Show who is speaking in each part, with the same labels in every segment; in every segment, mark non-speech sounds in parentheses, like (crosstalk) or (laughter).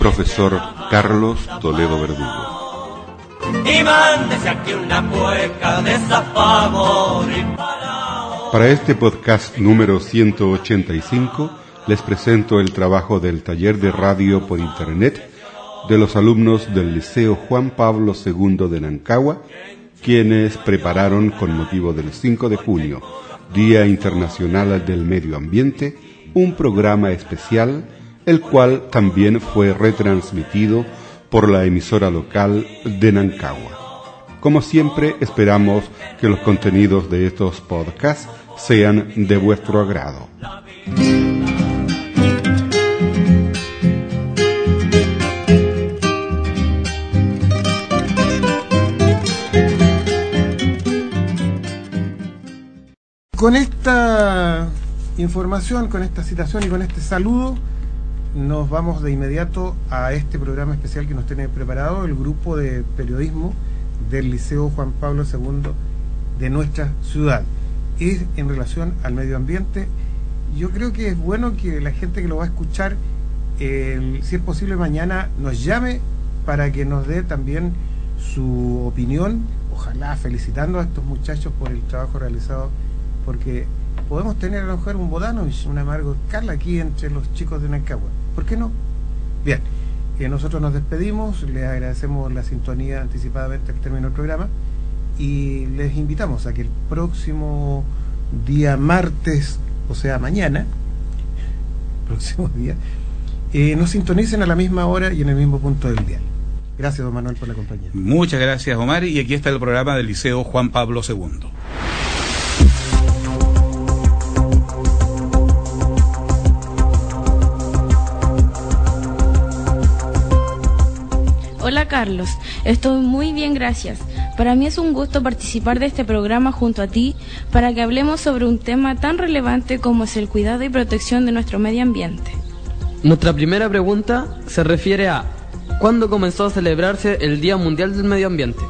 Speaker 1: profesor Carlos Toledo Verdugo.
Speaker 2: Y mándese aquí una cueca de.
Speaker 1: Para este podcast número 185 les presento el trabajo del taller de radio por internet de los alumnos del Liceo Juan Pablo II de Nancagua, quienes prepararon con motivo del 5 de junio, Día Internacional del Medio Ambiente, un programa especial, el cual también fue retransmitido por la emisora local de Nancagua. Como siempre, esperamos que los contenidos de estos podcasts sean de vuestro agrado.
Speaker 3: Con esta información, con esta citación y con este saludo, nos vamos de inmediato a este programa especial que nos tiene preparado el grupo de periodismo del Liceo Juan Pablo II de nuestra ciudad. Es en relación al medio ambiente. Yo creo que es bueno que la gente que lo va a escuchar, si es posible mañana, nos llame para que nos dé también su opinión, ojalá felicitando a estos muchachos por el trabajo realizado porque podemos tener a lo mejor un Bodanovich, un Amargo Carla aquí entre los chicos de Nancagua. ¿Por qué no? Bien, eh, nosotros nos despedimos, les agradecemos la sintonía anticipadamente al término del programa y les invitamos a que el próximo día martes, o sea mañana, (laughs) próximo día, eh, nos sintonicen a la misma hora y en el mismo punto del día. Gracias, don Manuel, por la compañía.
Speaker 4: Muchas gracias, Omar. Y aquí está el programa del Liceo Juan Pablo II.
Speaker 5: Hola Carlos, estoy muy bien gracias. Para mí es un gusto participar de este programa junto a ti para que hablemos sobre un tema tan relevante como es el cuidado y protección de nuestro medio ambiente.
Speaker 6: Nuestra primera pregunta se refiere a ¿cuándo comenzó a celebrarse el Día Mundial del Medio Ambiente?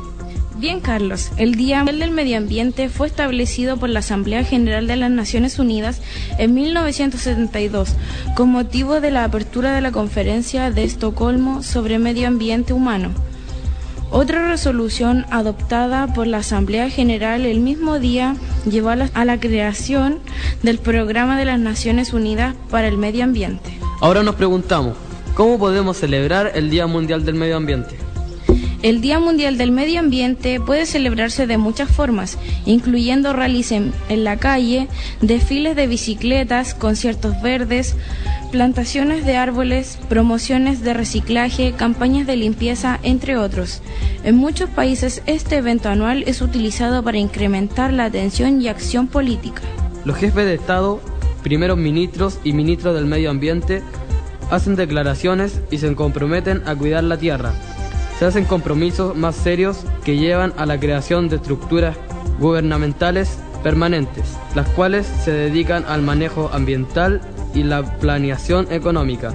Speaker 5: Bien, Carlos, el Día Mundial del Medio Ambiente fue establecido por la Asamblea General de las Naciones Unidas en 1972 con motivo de la apertura de la Conferencia de Estocolmo sobre Medio Ambiente Humano. Otra resolución adoptada por la Asamblea General el mismo día llevó a la, creación del Programa de las Naciones Unidas para el Medio Ambiente.
Speaker 6: Ahora nos preguntamos, ¿cómo podemos celebrar el Día Mundial del Medio Ambiente?
Speaker 5: El Día Mundial del Medio Ambiente puede celebrarse de muchas formas, incluyendo rallies en, en, la calle, desfiles de bicicletas, conciertos verdes, plantaciones de árboles, promociones de reciclaje, campañas de limpieza, entre otros. En muchos países este evento anual es utilizado para incrementar la atención y acción política.
Speaker 6: Los jefes de Estado, primeros ministros y ministros del Medio Ambiente hacen declaraciones y se comprometen a cuidar la tierra se hacen compromisos más serios que llevan a la creación de estructuras gubernamentales permanentes, las cuales se dedican al manejo ambiental y la planeación económica.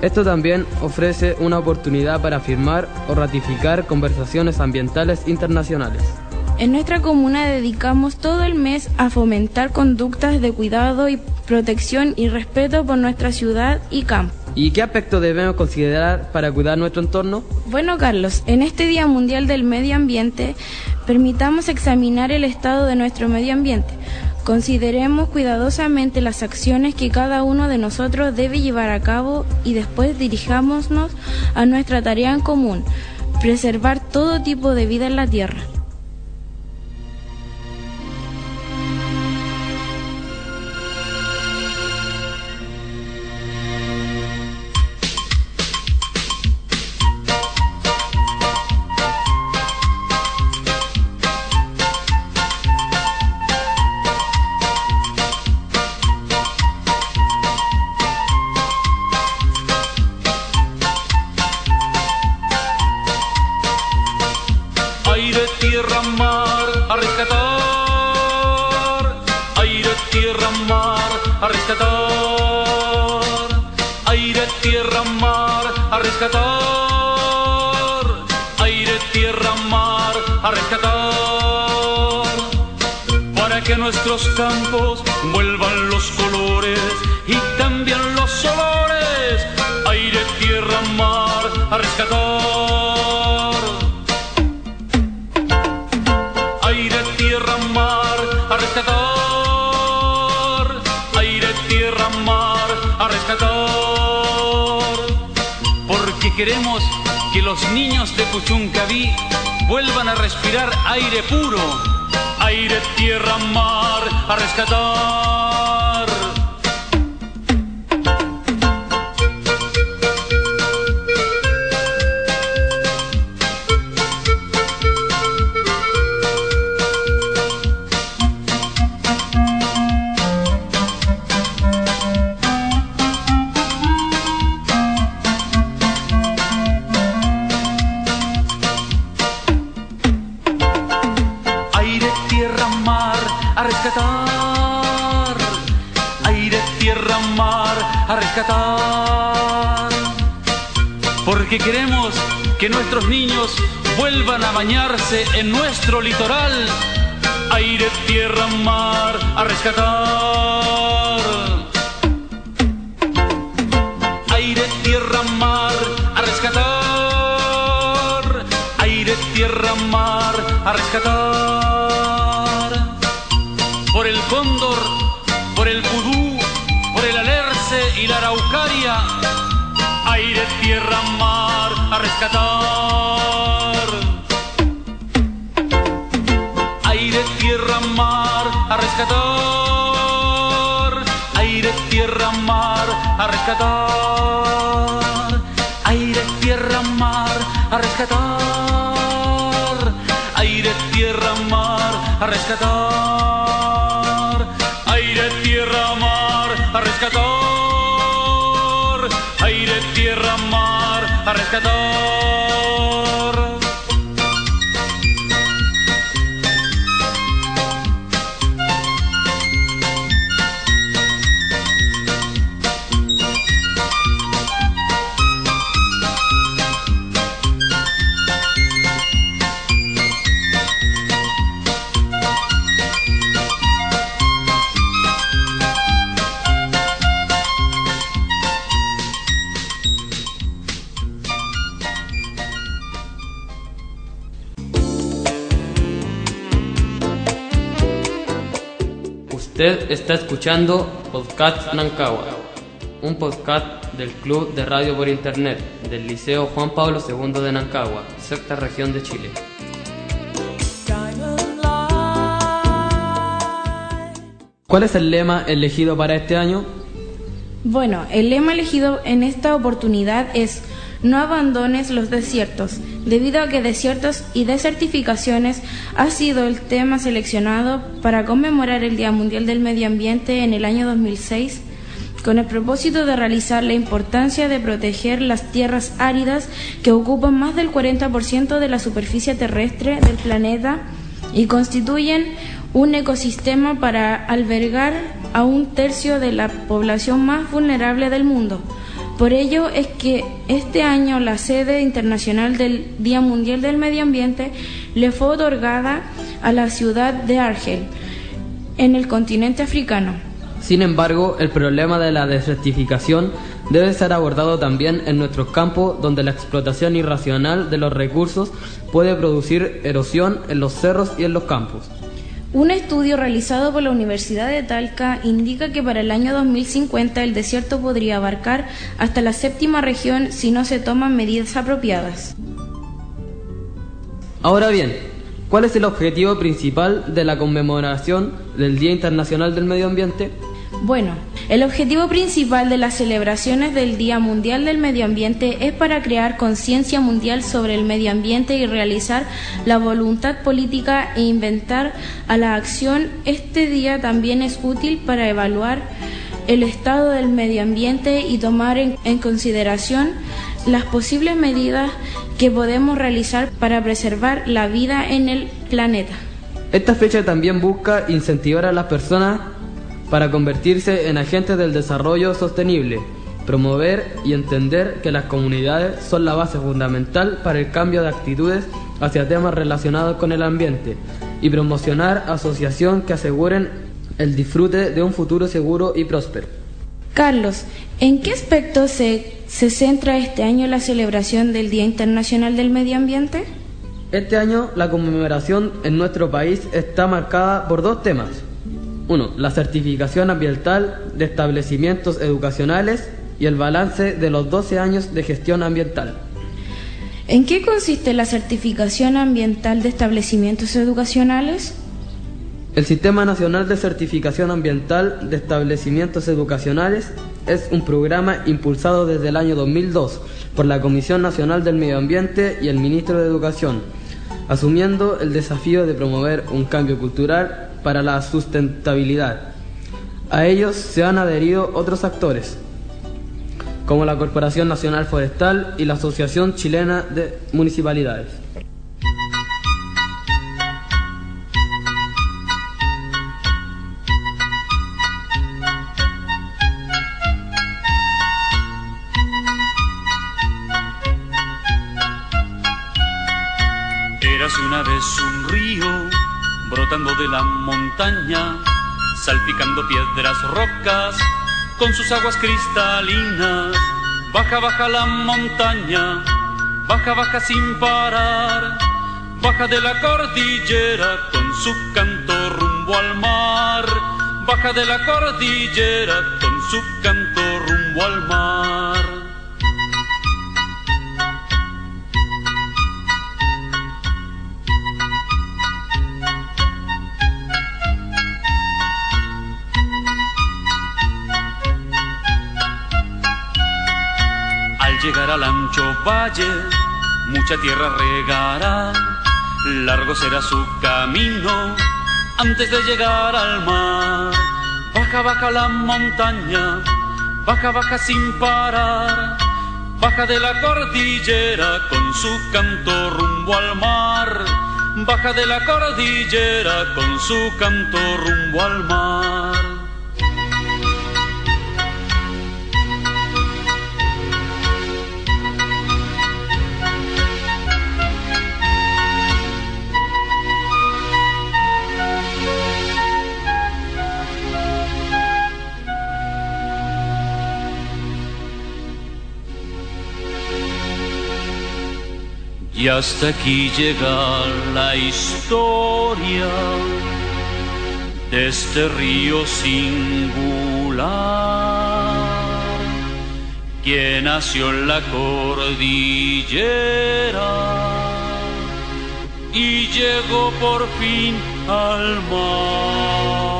Speaker 6: Esto también ofrece una oportunidad para firmar o ratificar conversaciones ambientales internacionales.
Speaker 5: En nuestra comuna dedicamos todo el mes a fomentar conductas de cuidado y protección y respeto por nuestra ciudad y campo.
Speaker 6: ¿Y qué aspectos debemos considerar para cuidar nuestro entorno?
Speaker 5: Bueno, Carlos, en este Día Mundial del Medio Ambiente, permitamos examinar el estado de nuestro medio ambiente. Consideremos cuidadosamente las acciones que cada uno de nosotros debe llevar a cabo y después dirijámonos a nuestra tarea en común, preservar todo tipo de vida en la Tierra.
Speaker 7: tierra, campos vuelvan los colores y también los olores. Aire, tierra, mar, a rescatar. Aire, tierra, mar, a rescatar. Aire, tierra, mar, a rescatar. Porque queremos que los niños de Puchuncaví vuelvan a respirar aire puro. Aire, tierra, mar, a rescatar. Rescatar. Porque queremos que nuestros niños vuelvan a bañarse en nuestro litoral. Aire, tierra, mar, a rescatar. Aire, tierra, mar, a rescatar. Aire, tierra, mar, a rescatar. Aire, tierra, mar, a rescatar. Aire, tierra, mar, a rescatar. Aire, tierra, mar, a rescatar. Aire, tierra, mar, a rescatar. Aire, tierra, mar, a rescatar. Aire, tierra, mar, a rescatar. Tierra, mar, a rescatar.
Speaker 6: Usted está escuchando Podcast Nancagua, un podcast del Club de Radio por Internet del Liceo Juan Pablo II de Nancagua, sexta región de Chile. ¿Cuál es el lema elegido para este año?
Speaker 5: Bueno, el lema elegido en esta oportunidad es No abandones los desiertos, debido a que desiertos y desertificaciones ha sido el tema seleccionado para conmemorar el Día Mundial del Medio Ambiente en el año 2006, con el propósito de realizar la importancia de proteger las tierras áridas que ocupan más del 40% de la superficie terrestre del planeta y constituyen un ecosistema para albergar a un tercio de la población más vulnerable del mundo. Por ello es que este año la sede internacional del Día Mundial del Medio Ambiente le fue otorgada a la ciudad de Argel, en el continente africano.
Speaker 6: Sin embargo, el problema de la desertificación debe ser abordado también en nuestros campos donde la explotación irracional de los recursos puede producir erosión en los cerros y en los campos.
Speaker 5: Un estudio realizado por la Universidad de Talca indica que para el año 2050 el desierto podría abarcar hasta la séptima región si no se toman medidas apropiadas.
Speaker 6: Ahora bien, ¿cuál es el objetivo principal de la conmemoración del Día Internacional del Medio Ambiente?
Speaker 5: Bueno, el objetivo principal de las celebraciones del Día Mundial del Medio Ambiente es para crear conciencia mundial sobre el medio ambiente y realizar la voluntad política e inventar a la acción. Este día también es útil para evaluar el estado del medio ambiente y tomar en, en consideración las posibles medidas que podemos realizar para preservar la vida en el planeta.
Speaker 6: Esta fecha también busca incentivar a las personas para convertirse en agentes del desarrollo sostenible, promover y entender que las comunidades son la base fundamental para el cambio de actitudes hacia temas relacionados con el ambiente y promocionar asociaciones que aseguren el disfrute de un futuro seguro y próspero.
Speaker 5: Carlos, ¿en qué aspecto se, se centra este año la celebración del Día Internacional del Medio Ambiente?
Speaker 6: Este año la conmemoración en nuestro país está marcada por dos temas. Uno, la certificación ambiental de establecimientos educacionales y el balance de los 12 años de gestión ambiental.
Speaker 5: ¿En qué consiste la certificación ambiental de establecimientos educacionales?
Speaker 6: El Sistema Nacional de Certificación Ambiental de Establecimientos Educacionales es un programa impulsado desde el año 2002 por la Comisión Nacional del Medio Ambiente y el Ministro de Educación, asumiendo el desafío de promover un cambio cultural para la sustentabilidad. A ellos se han adherido otros actores, como la Corporación Nacional Forestal y la Asociación Chilena de Municipalidades.
Speaker 7: De la montaña, salpicando piedras, rocas, con sus aguas cristalinas. Baja, baja la montaña, baja, baja sin parar, baja de la cordillera con su canto rumbo al mar. Baja de la cordillera con su canto rumbo al mar. Llegar al ancho valle, mucha tierra regará, largo será su camino antes de llegar al mar. Baja, baja la montaña, baja, baja sin parar, baja de la cordillera con su canto rumbo al mar. Baja de la cordillera con su canto rumbo al mar. Y hasta aquí llega la historia de este río singular que nació en la cordillera y llegó por fin al mar.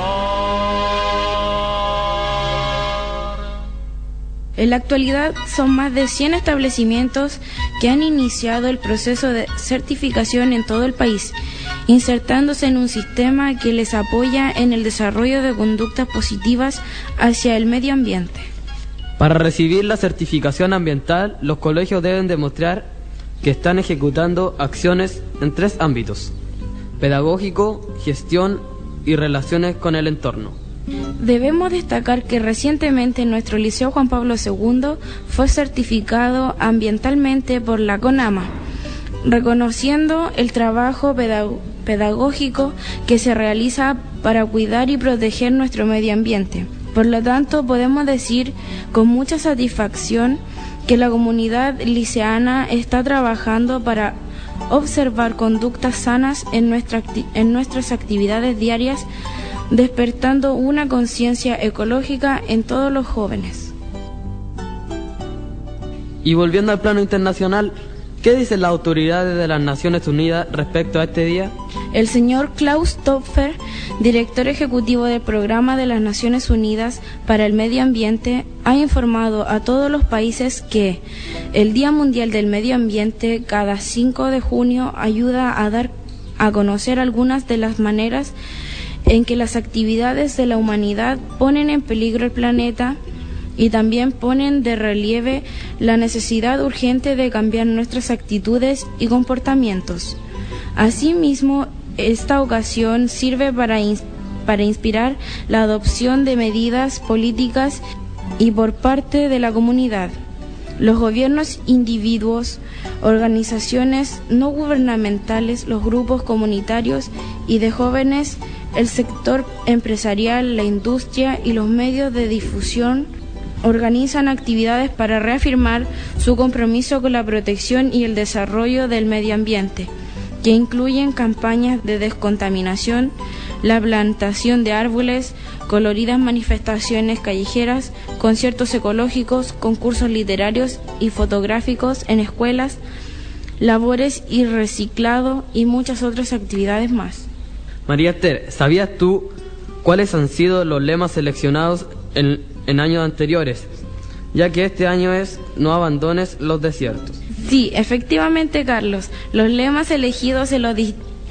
Speaker 5: En la actualidad son más de 100 establecimientos que han iniciado el proceso de certificación en todo el país, insertándose en un sistema que les apoya en el desarrollo de conductas positivas hacia el medio ambiente.
Speaker 6: Para recibir la certificación ambiental, los colegios deben demostrar que están ejecutando acciones en tres ámbitos, pedagógico, gestión y relaciones con el entorno.
Speaker 5: Debemos destacar que recientemente nuestro Liceo Juan Pablo II fue certificado ambientalmente por la CONAMA, reconociendo el trabajo pedag- pedagógico que se realiza para cuidar y proteger nuestro medio ambiente. Por lo tanto, podemos decir con mucha satisfacción que la comunidad liceana está trabajando para observar conductas sanas en nuestras actividades diarias despertando una conciencia ecológica en todos los jóvenes.
Speaker 6: Y volviendo al plano internacional, ¿qué dicen las autoridades de las Naciones Unidas respecto a este día?
Speaker 5: El señor Klaus Topfer, director ejecutivo del Programa de las Naciones Unidas para el Medio Ambiente, ha informado a todos los países que el Día Mundial del Medio Ambiente cada 5 de junio ayuda a dar a conocer algunas de las maneras en que las actividades de la humanidad ponen en peligro el planeta y también ponen de relieve la necesidad urgente de cambiar nuestras actitudes y comportamientos. Asimismo, esta ocasión sirve para para inspirar la adopción de medidas políticas y por parte de la comunidad. Los gobiernos, individuos, organizaciones no gubernamentales, los grupos comunitarios y de jóvenes, el sector empresarial, la industria y los medios de difusión organizan actividades para reafirmar su compromiso con la protección y el desarrollo del medio ambiente, que incluyen campañas de descontaminación, la plantación de árboles, coloridas manifestaciones callejeras, conciertos ecológicos, concursos literarios y fotográficos en escuelas, labores y reciclado y muchas otras actividades más.
Speaker 6: María Esther, ¿sabías tú cuáles han sido los lemas seleccionados en, en años anteriores? Ya que este año es no abandones los desiertos.
Speaker 5: Sí, efectivamente, Carlos. Los lemas elegidos en los,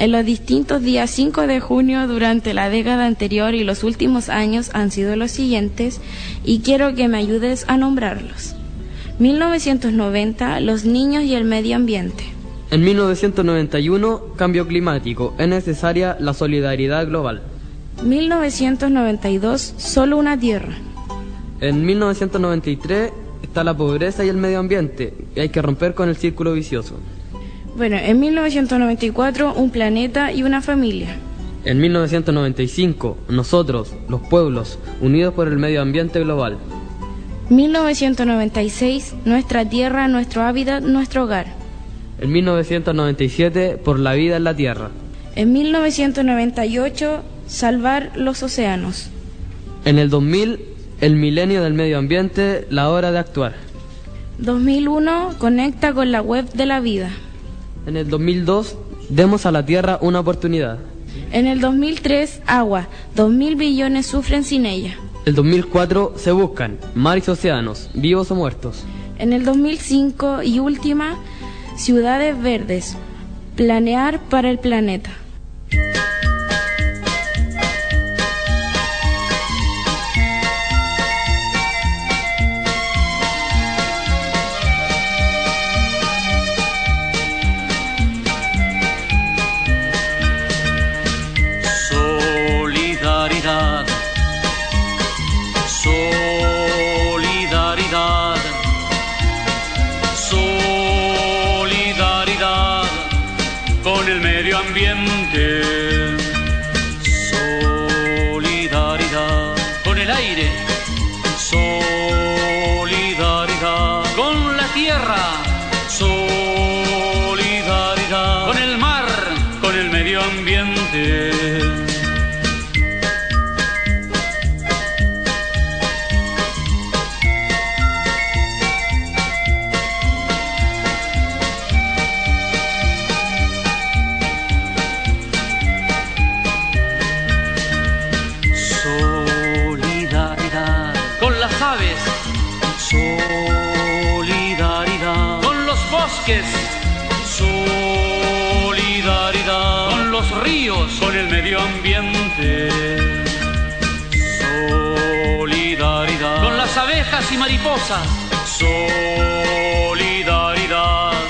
Speaker 5: en los distintos días 5 de junio durante la década anterior y los últimos años han sido los siguientes y quiero que me ayudes a nombrarlos. 1990, los niños y el medio ambiente.
Speaker 6: En 1991, cambio climático. Es necesaria la solidaridad global.
Speaker 5: 1992, solo una tierra.
Speaker 6: En 1993 está la pobreza y el medio ambiente. Y hay que romper con el círculo vicioso.
Speaker 5: Bueno, en 1994, un planeta y una familia.
Speaker 6: En 1995, nosotros, los pueblos, unidos por el medio ambiente global.
Speaker 5: 1996, nuestra tierra, nuestro hábitat, nuestro hogar.
Speaker 6: En 1997, por la vida en la tierra.
Speaker 5: En 1998, salvar los océanos.
Speaker 6: En el 2000, el milenio del medio ambiente, la hora de actuar.
Speaker 5: 2001, conecta con la web de la vida.
Speaker 6: En el 2002, demos a la tierra una oportunidad.
Speaker 5: En el 2003, agua. 2.000 billones sufren sin ella.
Speaker 6: El 2004, se buscan mares y océanos, vivos o muertos.
Speaker 5: En el 2005 y última, ciudades verdes. Planear para el planeta.
Speaker 7: Tierra, solidaridad. Con el mar, con el medio ambiente. Bosques. Solidaridad con los ríos, con el medio ambiente. Solidaridad con las abejas y mariposas. Solidaridad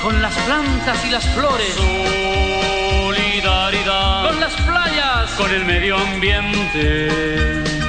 Speaker 7: con las plantas y las flores. Solidaridad con las playas, con el medio ambiente.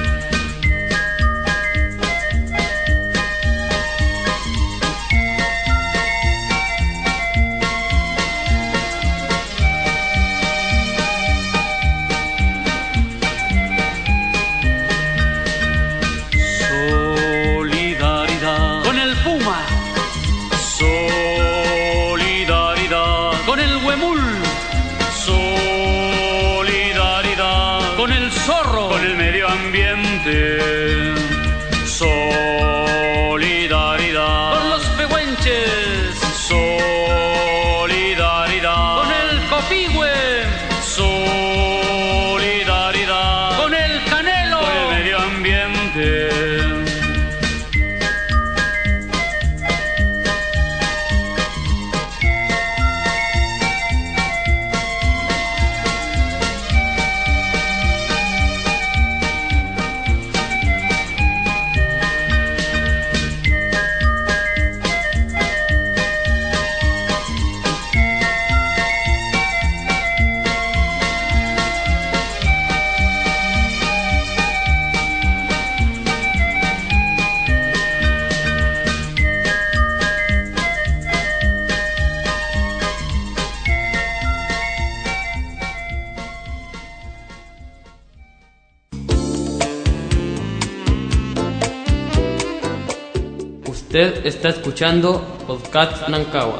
Speaker 6: Usted está escuchando Podcast Nancagua,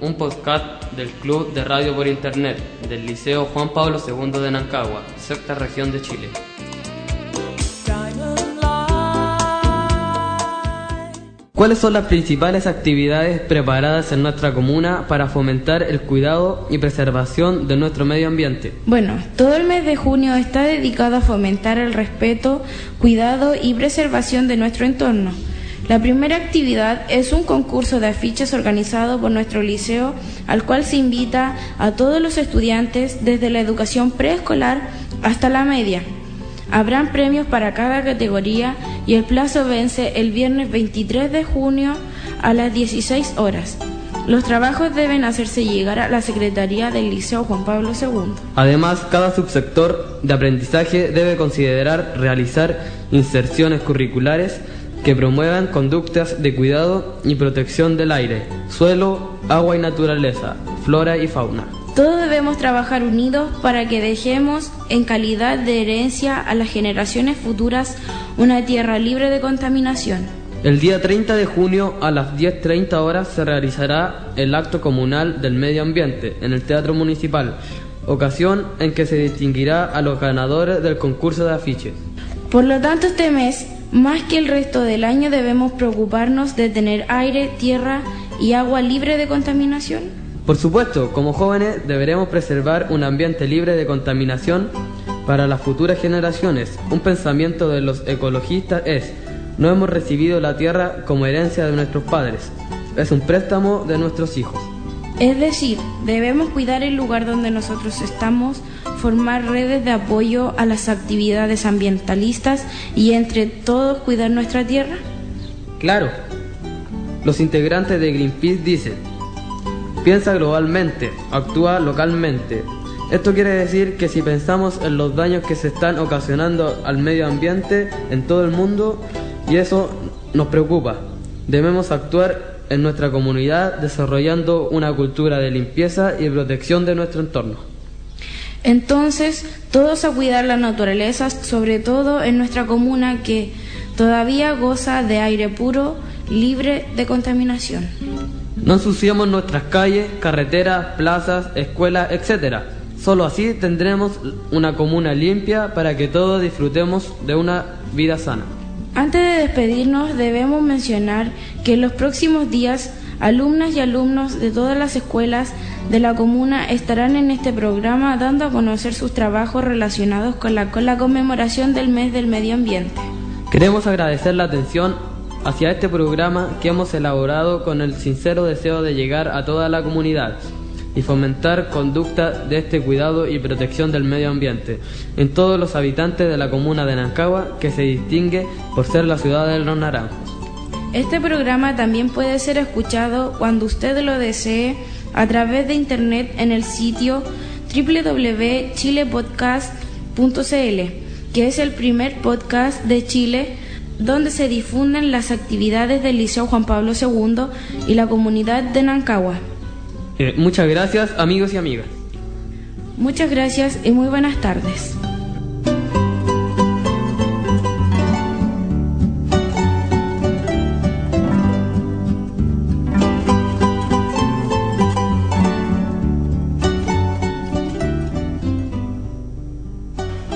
Speaker 6: un podcast del Club de Radio por Internet del Liceo Juan Pablo II de Nancagua, sexta región de Chile. ¿Cuáles son las principales actividades preparadas en nuestra comuna para fomentar el cuidado y preservación de nuestro medio ambiente?
Speaker 5: Bueno, todo el mes de junio está dedicado a fomentar el respeto, cuidado y preservación de nuestro entorno. La primera actividad es un concurso de afiches organizado por nuestro liceo al cual se invita a todos los estudiantes desde la educación preescolar hasta la media. Habrán premios para cada categoría y el plazo vence el viernes 23 de junio a las 16 horas. Los trabajos deben hacerse llegar a la Secretaría del Liceo Juan Pablo II.
Speaker 6: Además, cada subsector de aprendizaje debe considerar realizar inserciones curriculares que promuevan conductas de cuidado y protección del aire, suelo, agua y naturaleza, flora y fauna.
Speaker 5: Todos debemos trabajar unidos para que dejemos en calidad de herencia a las generaciones futuras una tierra libre de contaminación.
Speaker 6: El día 30 de junio a las 10.30 horas se realizará el acto comunal del medio ambiente en el Teatro Municipal, ocasión en que se distinguirá a los ganadores del concurso de afiches.
Speaker 5: Por lo tanto, este mes, más que el resto del año, debemos preocuparnos de tener aire, tierra y agua libre de contaminación.
Speaker 6: Por supuesto, como jóvenes deberemos preservar un ambiente libre de contaminación para las futuras generaciones. Un pensamiento de los ecologistas es, no hemos recibido la tierra como herencia de nuestros padres, es un préstamo de nuestros hijos.
Speaker 5: Es decir, debemos cuidar el lugar donde nosotros estamos, formar redes de apoyo a las actividades ambientalistas y entre todos cuidar nuestra tierra.
Speaker 6: Claro, los integrantes de Greenpeace dicen, Piensa globalmente, actúa localmente. Esto quiere decir que si pensamos en los daños que se están ocasionando al medio ambiente en todo el mundo, y eso nos preocupa, debemos actuar en nuestra comunidad desarrollando una cultura de limpieza y protección de nuestro entorno.
Speaker 5: Entonces, todos a cuidar la naturaleza, sobre todo en nuestra comuna que todavía goza de aire puro, libre de contaminación.
Speaker 6: No ensuciamos nuestras calles, carreteras, plazas, escuelas, etc. Solo así tendremos una comuna limpia para que todos disfrutemos de una vida sana.
Speaker 5: Antes de despedirnos debemos mencionar que en los próximos días alumnas y alumnos de todas las escuelas de la comuna estarán en este programa dando a conocer sus trabajos relacionados con la, con la conmemoración del mes del medio ambiente.
Speaker 6: Queremos agradecer la atención hacia este programa que hemos elaborado con el sincero deseo de llegar a toda la comunidad y fomentar conducta de este cuidado y protección del medio ambiente en todos los habitantes de la comuna de Nancagua que se distingue por ser la ciudad de los naranjos.
Speaker 5: Este programa también puede ser escuchado cuando usted lo desee a través de internet en el sitio www.chilepodcast.cl, que es el primer podcast de Chile donde se difunden las actividades del Liceo Juan Pablo II y la comunidad de Nancagua.
Speaker 6: Eh, muchas gracias amigos y amigas.
Speaker 5: Muchas gracias y muy buenas tardes.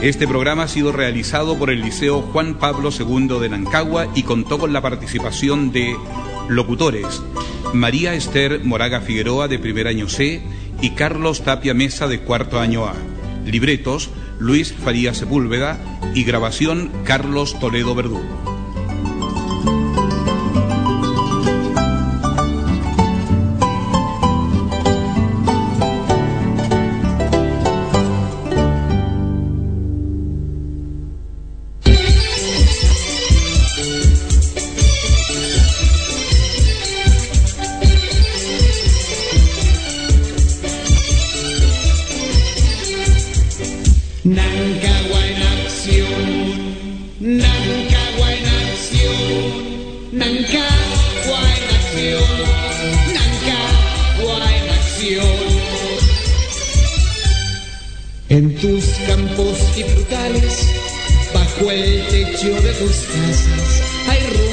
Speaker 4: Este programa ha sido realizado por el Liceo Juan Pablo II de Nancagua y contó con la participación de locutores María Esther Moraga Figueroa de primer año C y Carlos Tapia Mesa de cuarto año A. Libretos Luis Faría Sepúlveda y grabación Carlos Toledo Verdugo.
Speaker 8: Nancagua en acción, Nancagua en acción, Nancagua en acción, Nancagua en acción. En tus campos y frutales, bajo el techo de tus casas, hay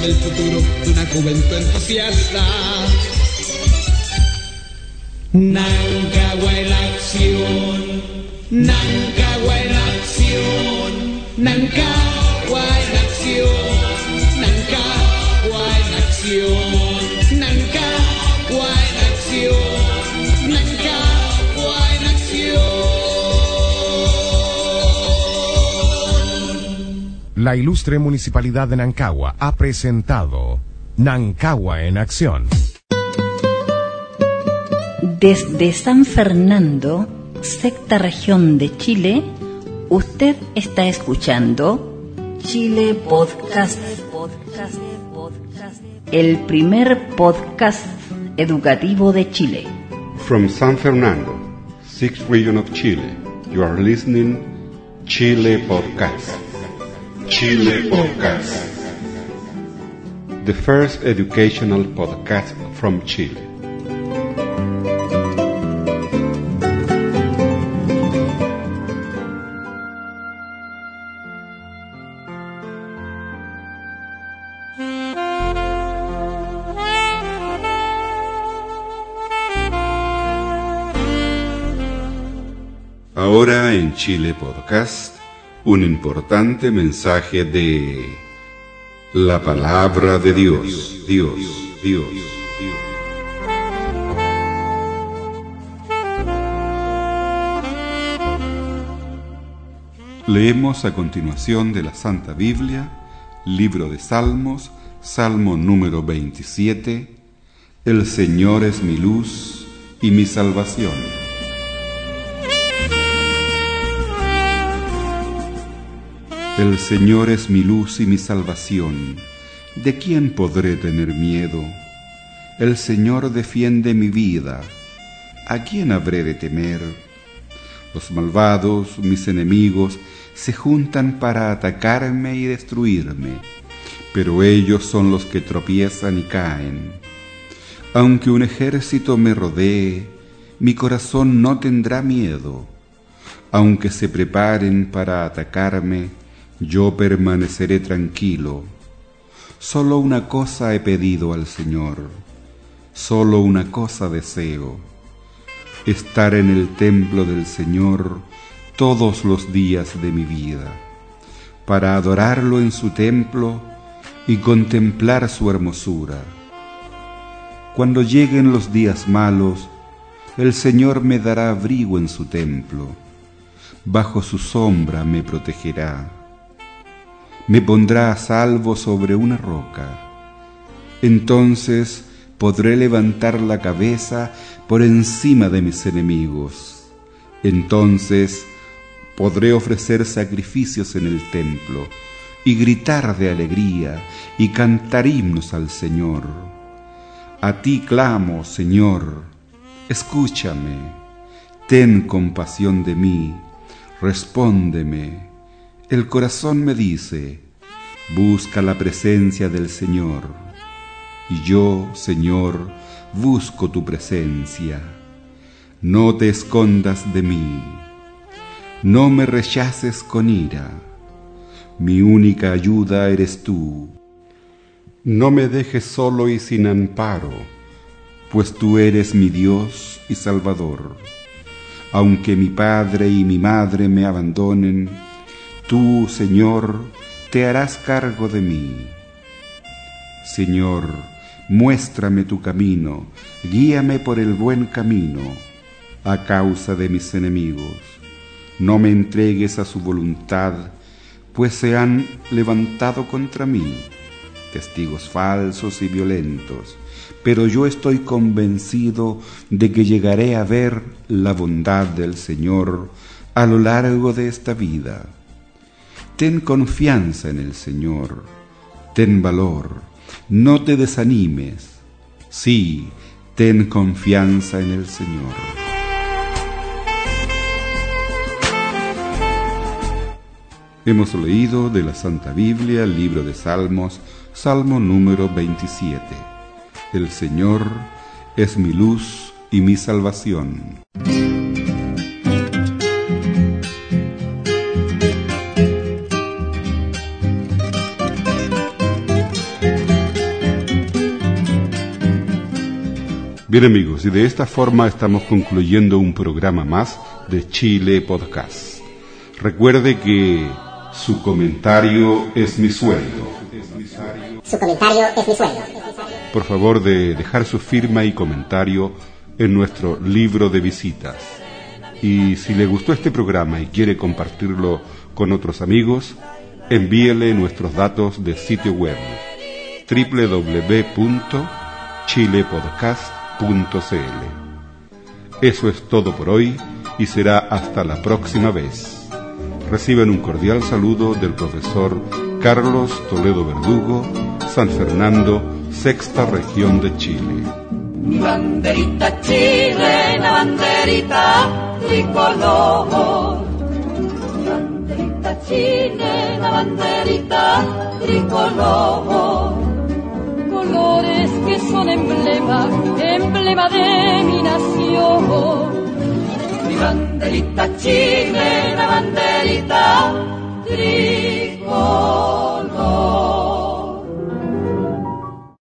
Speaker 8: fuerza del futuro de una juventud entusiasta. Nangawa en acción, Nangawa en acción, Nangawa en acción, Nangawa en acción,
Speaker 9: La ilustre municipalidad de Nancagua ha presentado Nancagua en acción.
Speaker 10: Desde San Fernando, sexta región de Chile, usted está escuchando Chile Podcast, el primer podcast educativo de Chile.
Speaker 1: From San Fernando, sixth region of Chile, you are listening Chile Podcast. Chile Podcast. The first educational podcast from Chile. Ahora en Chile Podcast, un importante mensaje de la palabra de Dios, Dios, Dios, Dios. Leemos a continuación de la Santa Biblia, libro de Salmos, Salmo número 27, El Señor es mi luz y mi salvación. El Señor es mi luz y mi salvación. ¿De quién podré tener miedo? El Señor defiende mi vida. ¿A quién habré de temer? Los malvados, mis enemigos, se juntan para atacarme y destruirme, pero ellos son los que tropiezan y caen. Aunque un ejército me rodee, mi corazón no tendrá miedo. Aunque se preparen para atacarme, yo permaneceré tranquilo. Solo una cosa he pedido al Señor, solo una cosa deseo, estar en el templo del Señor todos los días de mi vida, para adorarlo en su templo y contemplar su hermosura. Cuando lleguen los días malos, el Señor me dará abrigo en su templo, bajo su sombra me protegerá me pondrá a salvo sobre una roca. Entonces podré levantar la cabeza por encima de mis enemigos. Entonces podré ofrecer sacrificios en el templo y gritar de alegría y cantar himnos al Señor. A ti clamo, Señor, escúchame, ten compasión de mí, respóndeme el corazón me dice, busca la presencia del Señor. Y yo, Señor, busco tu presencia. No te escondas de mí. No me rechaces con ira. Mi única ayuda eres tú. No me dejes solo y sin amparo, pues tú eres mi Dios y Salvador. Aunque mi padre y mi madre me abandonen, Tú, Señor, te harás cargo de mí. Señor, muéstrame tu camino, guíame por el buen camino, a causa de mis enemigos. No me entregues a su voluntad, pues se han levantado contra mí testigos falsos y violentos, pero yo estoy convencido de que llegaré a ver la bondad del Señor a lo largo de esta vida. Ten confianza en el Señor, ten valor, no te desanimes. Sí, Ten confianza en el Señor. Hemos leído de la Santa Biblia, libro de Salmos, Salmo número 27. El Señor es mi luz y mi salvación. Bien amigos, y de esta forma estamos concluyendo un programa más de Chile Podcast. Recuerde que su comentario es mi sueldo.
Speaker 11: Su comentario es mi sueldo.
Speaker 1: Por favor de dejar su firma y comentario en nuestro libro de visitas. Y si le gustó este programa y quiere compartirlo con otros amigos, envíele nuestros datos de sitio web Eso es todo por hoy y será hasta la próxima vez. Reciben un cordial saludo del profesor Carlos Toledo Verdugo, San Fernando, sexta región de Chile.
Speaker 2: Mi banderita chilena, banderita tricolor. Mi banderita chilena, banderita tricolor.
Speaker 12: Colores son emblema, emblema de mi nación.
Speaker 2: Mi banderita chilena, banderita tricolor.